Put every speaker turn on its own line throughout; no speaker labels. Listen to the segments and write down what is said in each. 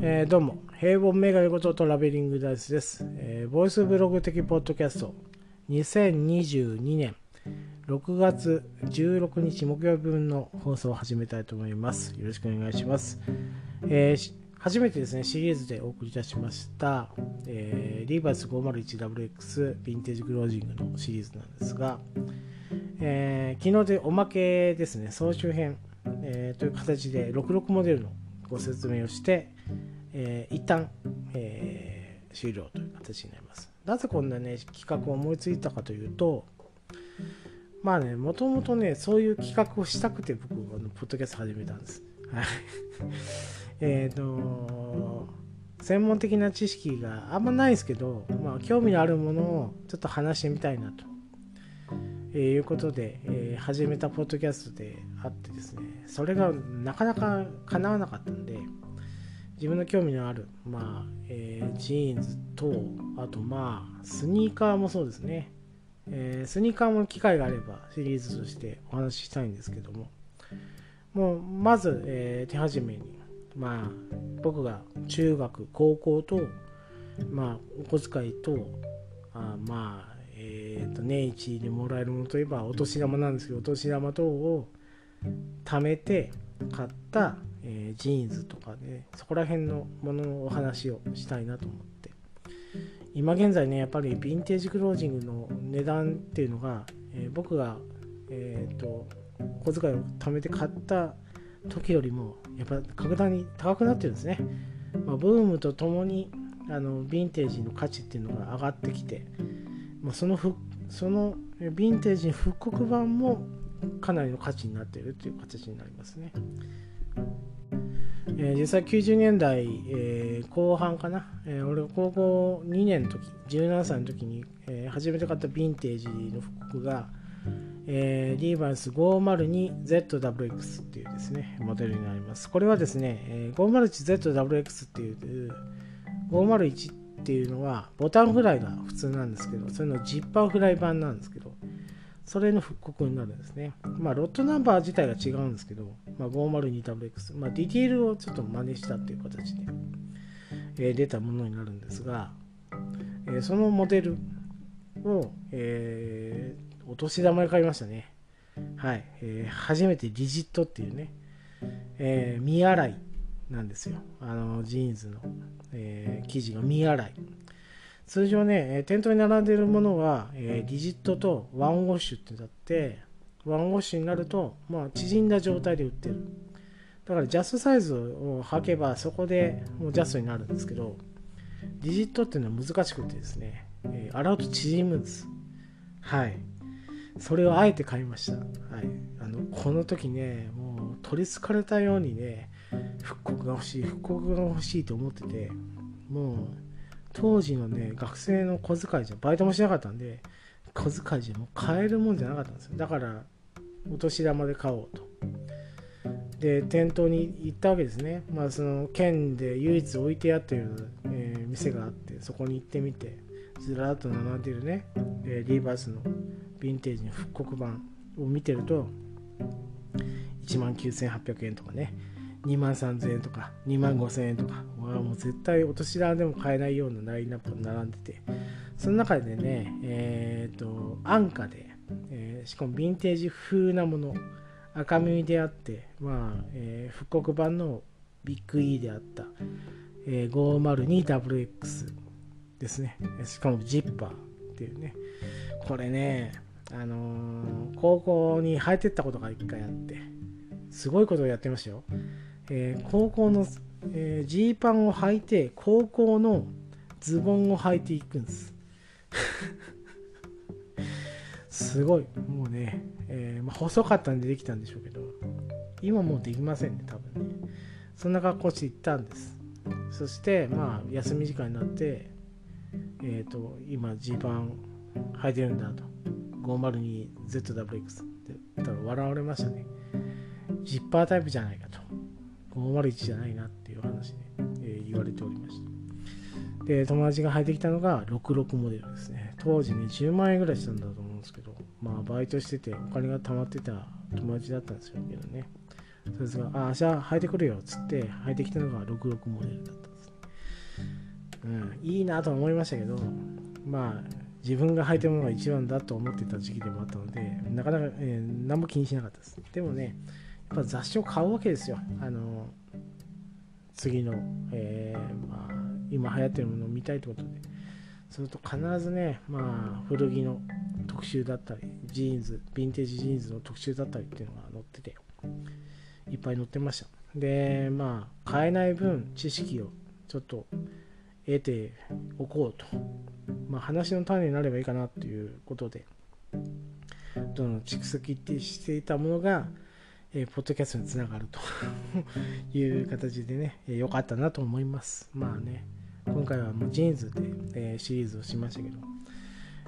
えー、どうも、平凡メガネことトラベリングダイスです、えー、ボイスブログ的ポッドキャスト、2022年。6月16日木曜日分の放送を始めたいと思います。よろしくお願いします。えー、初めてですね、シリーズでお送りいたしました、えー、リーバース 501WX ヴィンテージクロージングのシリーズなんですが、えー、昨日でおまけですね、総集編、え、という形で66モデルのご説明をして、えー、一旦、えー、終了という形になります。なぜこんなね、企画を思いついたかというと、まあね、もともとね、そういう企画をしたくて僕、あのポッドキャスト始めたんです。はい。えっと、専門的な知識があんまないですけど、まあ、興味のあるものをちょっと話してみたいなと、えー、いうことで、えー、始めたポッドキャストであってですね、それがなかなか叶わなかったんで、自分の興味のある、まあ、えー、ジーンズと、あとまあ、スニーカーもそうですね。えー、スニーカーも機会があればシリーズとしてお話ししたいんですけども、もう、まず、えー、手始めに、まあ、僕が中学、高校と、まあ、お小遣いと、あまあ、えっ、ー、と、年一でもらえるものといえば、お年玉なんですけど、お年玉等を貯めて買った、えー、ジーンズとかねそこら辺のもののお話をしたいなと思って今現在ねやっぱりヴィンテージクロージングの値段っていうのが、えー、僕がえっ、ー、と小遣いを貯めて買った時よりもやっぱ格段に高くなってるんですね、まあ、ブームとともにあのヴィンテージの価値っていうのが上がってきて、まあ、そのふそのヴィンテージ復刻版もかなりの価値になっているという形になりますね。えー、実際90年代、えー、後半かな、えー、俺高校2年の時17歳の時に、えー、初めて買ったヴィンテージの服が、えー、リーバイス 502ZWX っていうですねモデルになります。これはですね、えー、501ZWX っていう501っていうのはボタンフライが普通なんですけどそれのジッパーフライ版なんですけどそれの復刻になるんですね。まあ、ロットナンバー自体が違うんですけど、まあ、502WX、まあ、ディティールをちょっと真似したっていう形で、えー、出たものになるんですが、えー、そのモデルを、えー、お年玉で買いましたね。はい。えー、初めてリジットっていうね、えー、未洗いなんですよ。あの、ジーンズの、えー、生地が未洗い。通常ね、店頭に並んでいるものは、えー、リジットとワンウォッシュってなって、ワンウォッシュになると、まあ、縮んだ状態で売ってる。だからジャストサイズを履けばそこでもうジャストになるんですけど、リジットっていうのは難しくてですね、えー、洗うと縮むんです。はい。それをあえて買いました。はい。あの、この時ね、もう取りつかれたようにね、復刻が欲しい、復刻が欲しいと思ってて、もう、当時のね、学生の小遣いじゃ、バイトもしなかったんで、小遣いじゃもう買えるもんじゃなかったんですよ。だから、お年玉で買おうと。で、店頭に行ったわけですね。まあ、その県で唯一置いてあったような、えー、店があって、そこに行ってみて、ずらっと並んでるね、えー、リーバースのヴィンテージの復刻版を見てると、1万9800円とかね、2万3000円とか2万5000円とか。もう絶対お年玉でも買えないようなラインナップが並んでて。その中でねえっ、ー、と安価で、えー、しかもヴィンテージ風なもの。赤耳であってまあ、えー、復刻版のビッグ E であった、えー、502WX ですね。しかもジッパーっていうね。これねあのー、高校に履いてったことが一回あってすごいことをやってましたよえー、高校のジ、えー、パンを履いて高校のズボンを履いていくんです。すごい。もうね、えー、まあ、細かったんでできたんでしょうけど今もうできませんね多分ね。そんな格好して行ったんです。そしてまあ休み時間になってえっ、ー、と今ジーパン履いてるんだと。502ZWX って言ったら笑われましたね。ジッパータイプじゃないかと。501じゃないなっていう話で、えー、言われておりました。で、友達が履いてきたのが66モデルですね。当時ね、10万円ぐらいしたんだと思うんですけど、まあ、バイトしててお金が貯まってた友達だったんですよけどね。それですが、あ、じゃあ履いてくるよっつって履いてきたのが66モデルだったんですね。うん、いいなと思いましたけどまあ自分が履いてるものが一番だと思ってた時期でもあったのでなかなか、えー、何も気にしなかったですでもねやっぱ雑誌を買うわけですよ。あの次の、えー、まあ、今流行ってるものを見たいってことで。すると必ずね、まあ、古着の特集だったりジーンズヴィンテージジーンズの特集だったりっていうのが載ってていっぱい載ってました。でまあ買えない分知識をちょっと得ておこうと、まあ、話の種になればいいかなということでどんどん蓄積していたものが、えー、ポッドキャストにつながると いう形でね、えー、よかったなと思います。まあね今回はもうジーンズで、えー、シリーズをしましたけど、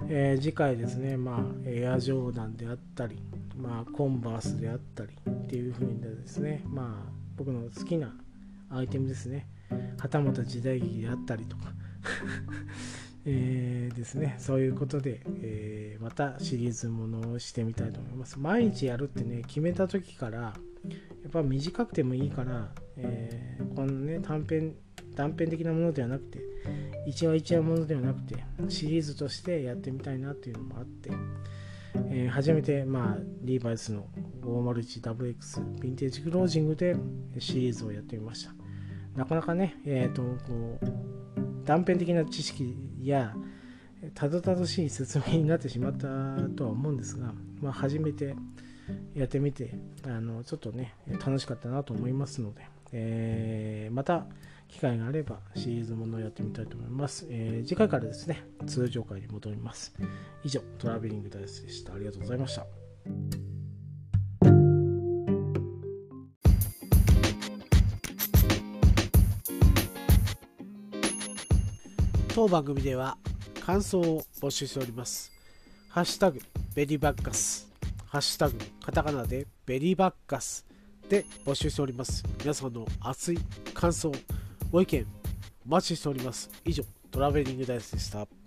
えー、次回ですね、まあ、エアジョーダンであったり、まあ、コンバースであったりっていう風にですね、まあ、僕の好きなアイテムですね、はたまた時代劇であったりとか。えー、ですね、そういうことで、えー、またシリーズものをしてみたいと思います。毎日やるってね、決めた時から、やっぱ短くてもいいから、えー、このね、短編、断片的なものではなくて、一話一話ものではなくて、シリーズとしてやってみたいなっていうのもあって、えー、初めて、まあ、リーバイスの 501WX ヴィンテージクロージングでシリーズをやってみました。なかなかね、えっ、ー、と、こう、断片的な知識やたどたどしい説明になってしまったとは思うんですが、まあ、初めてやってみてあのちょっとね楽しかったなと思いますので、えー、また機会があればシリーズものをやってみたいと思います、えー、次回からですね通常回に戻ります。以上トラベリングダイスでした。ありがとうございました。当番組では感想を募集しております。ハッシュタグベリーバッカス、ハッシュタグカタカナでベリーバッカスで募集しております。皆さんの熱い感想、ご意見お待ちしております。以上、トラベリングダイスでした。